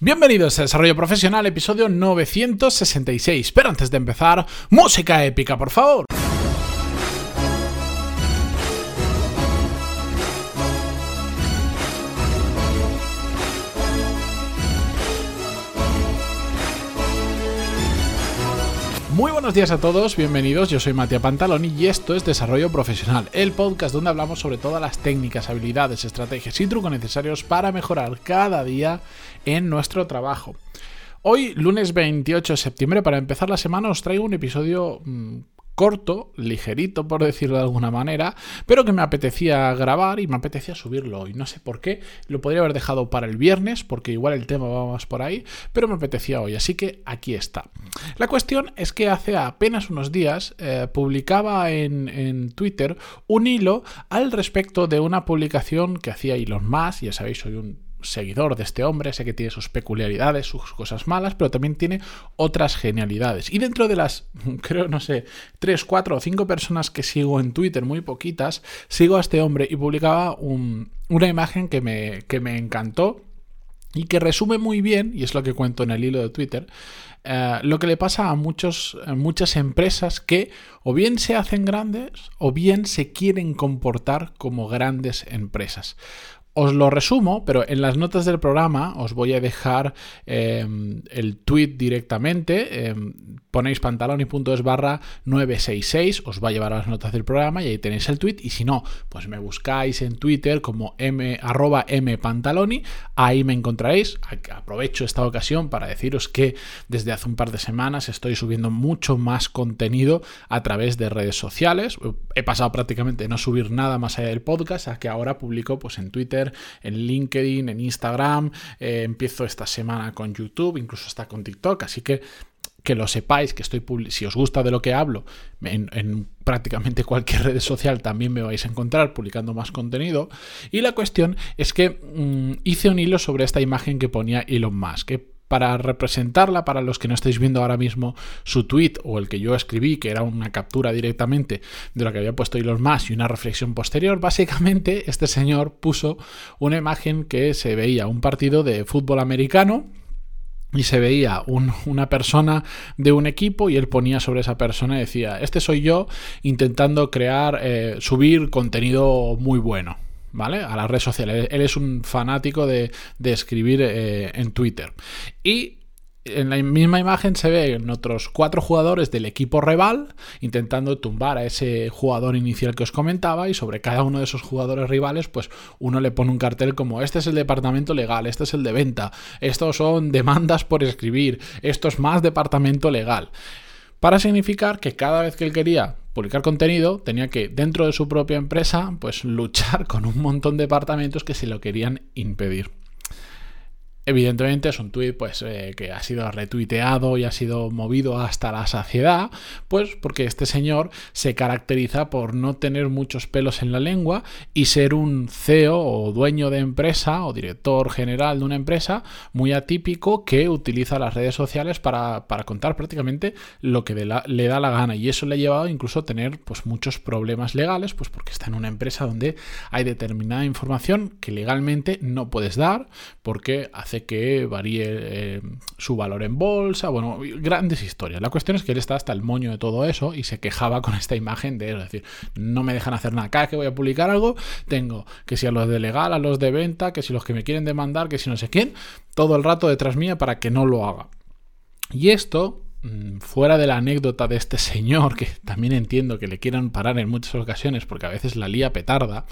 Bienvenidos a Desarrollo Profesional, episodio 966. Pero antes de empezar, música épica, por favor. Buenos días a todos, bienvenidos, yo soy Matías Pantaloni y esto es Desarrollo Profesional, el podcast donde hablamos sobre todas las técnicas, habilidades, estrategias y trucos necesarios para mejorar cada día en nuestro trabajo. Hoy, lunes 28 de septiembre, para empezar la semana, os traigo un episodio mm, corto, ligerito por decirlo de alguna manera, pero que me apetecía grabar y me apetecía subirlo hoy. No sé por qué, lo podría haber dejado para el viernes, porque igual el tema va más por ahí, pero me apetecía hoy, así que aquí está. La cuestión es que hace apenas unos días eh, publicaba en, en, Twitter un hilo al respecto de una publicación que hacía Elon Musk, ya sabéis, soy un seguidor de este hombre, sé que tiene sus peculiaridades, sus cosas malas, pero también tiene otras genialidades. Y dentro de las, creo, no sé, tres, cuatro o cinco personas que sigo en Twitter, muy poquitas, sigo a este hombre y publicaba una imagen que me, que me encantó y que resume muy bien, y es lo que cuento en el hilo de Twitter, eh, lo que le pasa a, muchos, a muchas empresas que o bien se hacen grandes o bien se quieren comportar como grandes empresas. Os lo resumo, pero en las notas del programa os voy a dejar em, el tweet directamente. Em, ponéis pantaloni.es barra 966, os va a llevar a las notas del programa y ahí tenéis el tweet. Y si no, pues me buscáis en Twitter como m, mpantaloni, ahí me encontraréis. Aprovecho esta ocasión para deciros que desde hace un par de semanas estoy subiendo mucho más contenido a través de redes sociales. He pasado prácticamente de no subir nada más allá del podcast a que ahora publico pues en Twitter en LinkedIn, en Instagram, eh, empiezo esta semana con YouTube, incluso hasta con TikTok, así que que lo sepáis, que estoy si os gusta de lo que hablo, en, prácticamente cualquier red social también me vais a encontrar publicando más contenido. Y la cuestión es que mm, hice un hilo sobre esta imagen que ponía Elon Musk, que para representarla, para los que no estáis viendo ahora mismo su tweet o el que yo escribí, que era una captura directamente de lo que había puesto Elon Musk y una reflexión posterior, básicamente este señor puso una imagen que se veía un partido de fútbol americano y se veía una persona de un equipo y él ponía sobre esa persona y decía, este soy yo intentando crear, eh, subir contenido muy bueno. ¿Vale? A las redes sociales. Él es un fanático de, escribir eh, en Twitter. Y en la misma imagen se ven otros cuatro jugadores del equipo rival intentando tumbar a ese jugador inicial que os comentaba y sobre cada uno de esos jugadores rivales pues uno le pone un cartel como este es el departamento legal, este es el de venta, estos son demandas por escribir, esto es más departamento legal. Para significar que cada vez que él quería publicar contenido, tenía que, dentro de su propia empresa, pues luchar con un montón de departamentos que se lo querían impedir. Evidentemente es un tuit pues, eh, que ha sido retuiteado y ha sido movido hasta la saciedad, pues porque este señor se caracteriza por no tener muchos pelos en la lengua y ser un CEO o dueño de empresa o director general de una empresa muy atípico que utiliza las redes sociales para, contar prácticamente lo que le da la gana. Y eso le ha llevado incluso a tener pues, muchos problemas legales, pues porque está en una empresa donde hay determinada información que legalmente no puedes dar porque hace que varíe eh, su valor en bolsa, bueno, grandes historias. La cuestión es que él está hasta el moño de todo eso y se quejaba con esta imagen de, es decir, no me dejan hacer nada. Cada que voy a publicar algo, tengo que si a los de legal, a los de venta, que si los que me quieren demandar, que si no sé quién, todo el rato detrás mía para que no lo haga. Y esto, mm, fuera de la anécdota de este señor, que también entiendo que le quieran parar en muchas ocasiones porque a veces la lía petarda,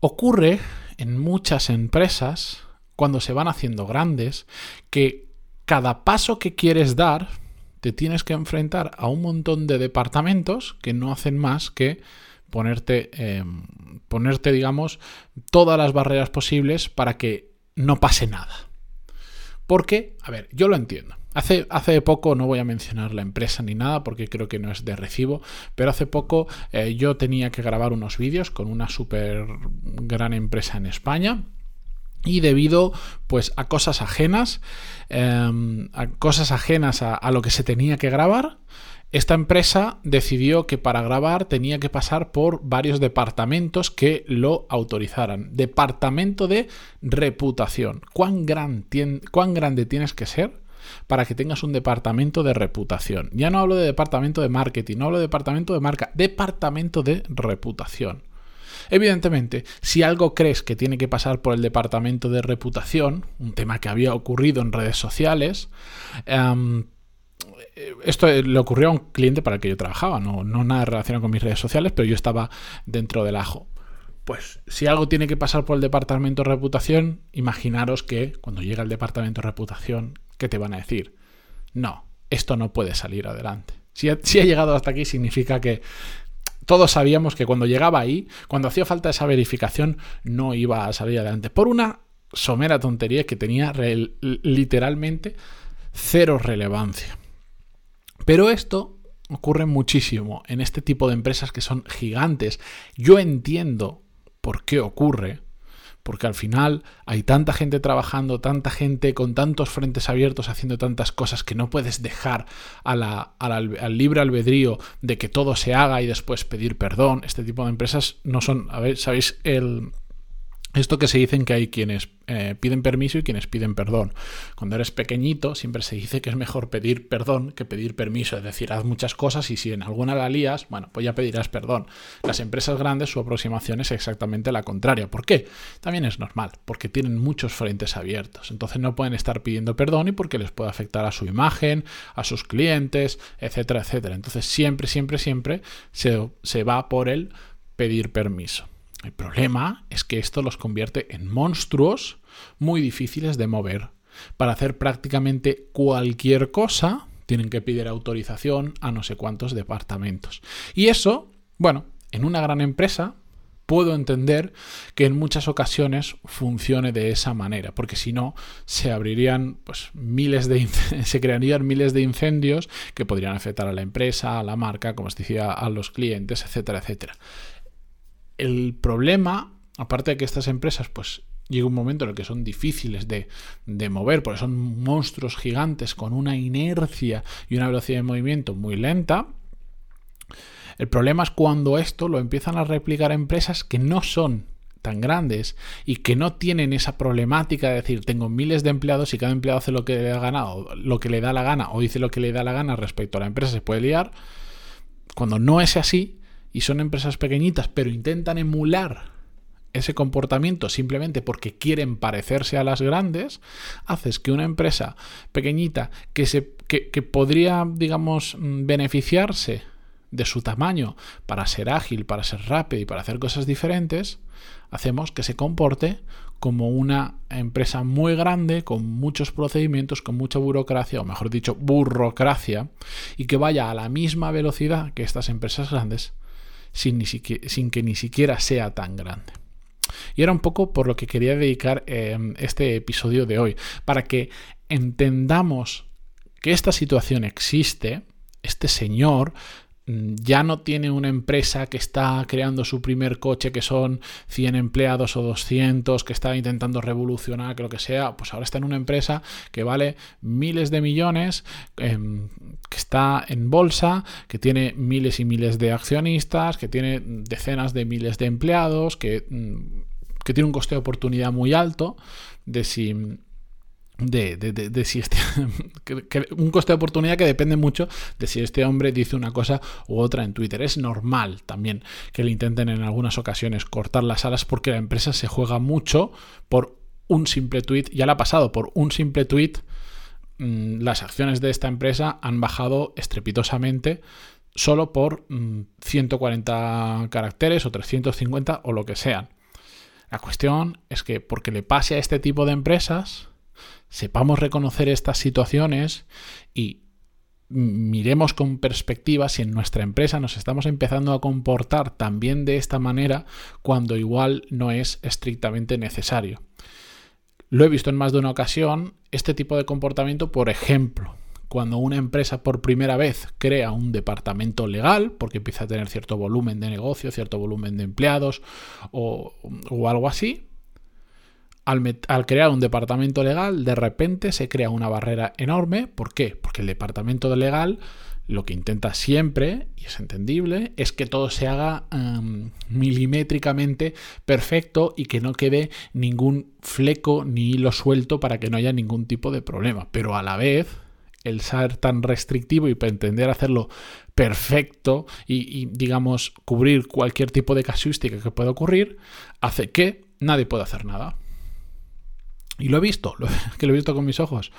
ocurre en muchas empresas cuando se van haciendo grandes, que cada paso que quieres dar te tienes que enfrentar a un montón de departamentos que no hacen más que ponerte, em, ponerte, digamos, todas las barreras posibles para que no pase nada. Porque, a ver, yo lo entiendo. Hace, hace, poco, no voy a mencionar la empresa ni nada porque creo que no es de recibo, pero hace poco eh, yo tenía que grabar unos vídeos con una súper gran empresa en España y debido pues a cosas ajenas, em, a cosas ajenas a, lo que se tenía que grabar, esta empresa decidió que para grabar tenía que pasar por varios departamentos que lo autorizaran. Departamento de reputación. ¿Cuán, ¿Cuán grande tienes que ser para que tengas un departamento de reputación? Ya no hablo de departamento de marketing, no hablo de departamento de marca, departamento de reputación. Evidentemente, si algo crees que tiene que pasar por el departamento de reputación, un tema que había ocurrido en redes sociales, em, esto le ocurrió a un cliente para el que yo trabajaba, no, no nada relacionado con mis redes sociales, pero yo estaba dentro del ajo. Pues si algo tiene que pasar por el departamento de reputación, imaginaros que cuando llega el departamento de reputación, ¿qué te van a decir? No, esto no puede salir adelante. Si ha llegado hasta aquí significa que todos sabíamos que cuando llegaba ahí, cuando hacía falta esa verificación, no iba a salir adelante. Por una somera tontería que tenía literalmente cero relevancia. Pero esto ocurre muchísimo en este tipo de empresas que son gigantes. Yo entiendo por qué ocurre, porque al final hay tanta gente trabajando, tanta gente con tantos frentes abiertos haciendo tantas cosas que no puedes dejar al libre albedrío de que todo se haga y después pedir perdón. Este tipo de empresas no son, a ver, ¿sabéis? El, esto que se dicen que hay quienes eh, piden permiso y quienes piden perdón. Cuando eres pequeñito siempre se dice que es mejor pedir perdón que pedir permiso. Es decir, haz muchas cosas y si en alguna la lías, bueno, pues ya pedirás perdón. Las empresas grandes su aproximación es exactamente la contraria. ¿Por qué? También es normal, porque tienen muchos frentes abiertos. Entonces no pueden estar pidiendo perdón y porque les puede afectar a su imagen, a sus clientes, etcétera, etcétera. Entonces siempre, siempre, siempre se, se va por el pedir permiso. El problema es que esto los convierte en monstruos muy difíciles de mover. Para hacer prácticamente cualquier cosa, tienen que pedir autorización a no sé cuántos departamentos. Y eso, bueno, en una gran empresa puedo entender que en muchas ocasiones funcione de esa manera, porque si no se abrirían pues miles de se crearían miles de incendios que podrían afectar a la empresa, a la marca, como os decía, a los clientes, etcétera, etcétera el problema, aparte de que estas empresas, pues llega un momento en el que son difíciles de, mover, porque son monstruos gigantes con una inercia y una velocidad de movimiento muy lenta. El problema es cuando esto lo empiezan a replicar empresas que no son tan grandes y que no tienen esa problemática de decir tengo miles de empleados y cada empleado hace lo que le da gana o lo que le da la gana o dice lo que le da la gana respecto a la empresa se puede liar. Cuando no es así, y son empresas pequeñitas, pero intentan emular ese comportamiento simplemente porque quieren parecerse a las grandes, haces que una empresa pequeñita que, se, que, podría, digamos, beneficiarse de su tamaño para ser ágil, para ser rápido y para hacer cosas diferentes, hacemos que se comporte como una empresa muy grande, con muchos procedimientos, con mucha burocracia, o mejor dicho, burocracia, y que vaya a la misma velocidad que estas empresas grandes, sin, que ni siquiera sea tan grande. Y era un poco por lo que quería dedicar em, este episodio de hoy, para que entendamos que esta situación existe, este señor ya no tiene una empresa que está creando su primer coche que son 100 empleados o 200, que está intentando revolucionar, que lo que sea, pues ahora está en una empresa que vale miles de millones, em, que está en bolsa, que tiene miles y miles de accionistas, que tiene decenas de miles de empleados, que, mm, que tiene un coste de oportunidad muy alto de si de, de, si este un coste de oportunidad que depende mucho de si este hombre dice una cosa u otra en Twitter. Es normal también que le intenten en algunas ocasiones cortar las alas porque la empresa se juega mucho por un simple tweet. Ya le ha pasado por un simple tweet. Mm, las acciones de esta empresa han bajado estrepitosamente solo por 140 mm, caracteres o 350 o lo que sean. La cuestión es que porque le pase a este tipo de empresas sepamos reconocer estas situaciones y miremos con perspectiva si en nuestra empresa nos estamos empezando a comportar también de esta manera cuando igual no es estrictamente necesario. Lo he visto en más de una ocasión, este tipo de comportamiento, por ejemplo, cuando una empresa por primera vez crea un departamento legal, porque empieza a tener cierto volumen de negocio, cierto volumen de empleados o, o algo así, al, crear un departamento legal, de repente se crea una barrera enorme. ¿Por qué? Porque el departamento legal lo que intenta siempre, y es entendible, es que todo se haga em, milimétricamente perfecto y que no quede ningún fleco ni hilo suelto para que no haya ningún tipo de problema. Pero a la vez, el ser tan restrictivo y pretender hacerlo perfecto y, y, digamos, cubrir cualquier tipo de casuística que pueda ocurrir, hace que nadie pueda hacer nada. Y lo he visto, que lo he visto con mis ojos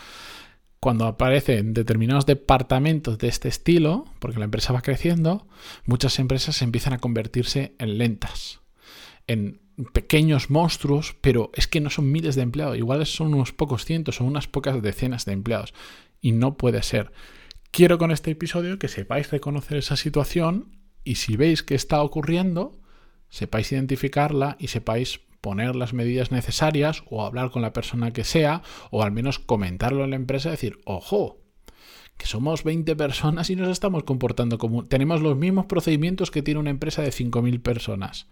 cuando aparecen determinados departamentos de este estilo, porque la empresa va creciendo, muchas empresas empiezan a convertirse en lentas, en pequeños monstruos, pero es que no son miles de empleados, igual son unos pocos cientos, son unas pocas decenas de empleados, y no puede ser. Quiero con este episodio que sepáis reconocer esa situación y si veis que está ocurriendo, sepáis identificarla y sepáis poner las medidas necesarias o hablar con la persona que sea o al menos comentarlo en la empresa y decir, ojo, que somos 20 personas y nos estamos comportando como... Tenemos los mismos procedimientos que tiene una empresa de 5.000 personas.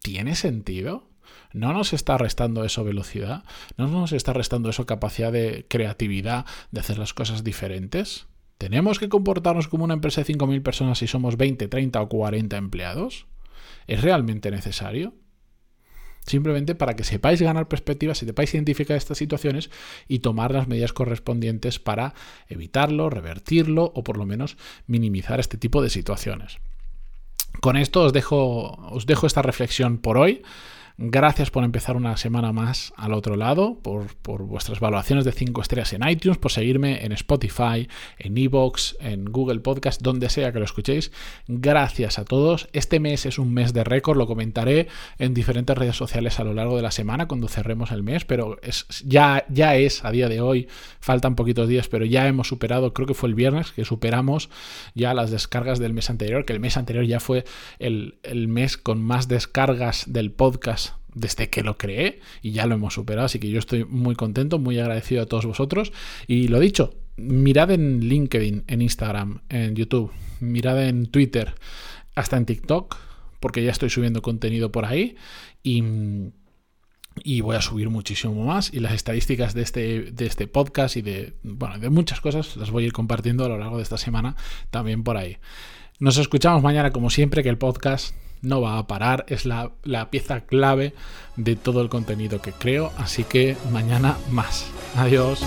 ¿Tiene sentido? ¿No nos está restando eso velocidad? ¿No nos está restando eso capacidad de creatividad, de hacer las cosas diferentes? ¿Tenemos que comportarnos como una empresa de 5.000 personas si somos 20, 30 o 40 empleados? ¿Es realmente necesario? Simplemente para que sepáis ganar perspectivas, sepáis identificar estas situaciones y tomar las medidas correspondientes para evitarlo, revertirlo o por lo menos minimizar este tipo de situaciones. Con esto os dejo, os dejo esta reflexión por hoy. Gracias por empezar una semana más al otro lado, por, vuestras valoraciones de 5 estrellas en iTunes, por seguirme en Spotify, en Evox, en Google Podcast, donde sea que lo escuchéis. Gracias a todos. Este mes es un mes de récord, lo comentaré en diferentes redes sociales a lo largo de la semana cuando cerremos el mes, pero es, ya, ya es a día de hoy, faltan poquitos días, pero ya hemos superado, creo que fue el viernes que superamos ya las descargas del mes anterior, que el mes anterior ya fue el, el mes con más descargas del podcast desde que lo creé y ya lo hemos superado, así que yo estoy muy contento, muy agradecido a todos vosotros. Y lo dicho, mirad en LinkedIn, en Instagram, en YouTube, mirad en Twitter, hasta en TikTok, porque ya estoy subiendo contenido por ahí. Y, y voy a subir muchísimo más. Y las estadísticas de este, de este podcast y de, bueno, de muchas cosas las voy a ir compartiendo a lo largo de esta semana también por ahí. Nos escuchamos mañana como siempre, que el podcast no va a parar, es la, la pieza clave de todo el contenido que creo, así que mañana más. Adiós.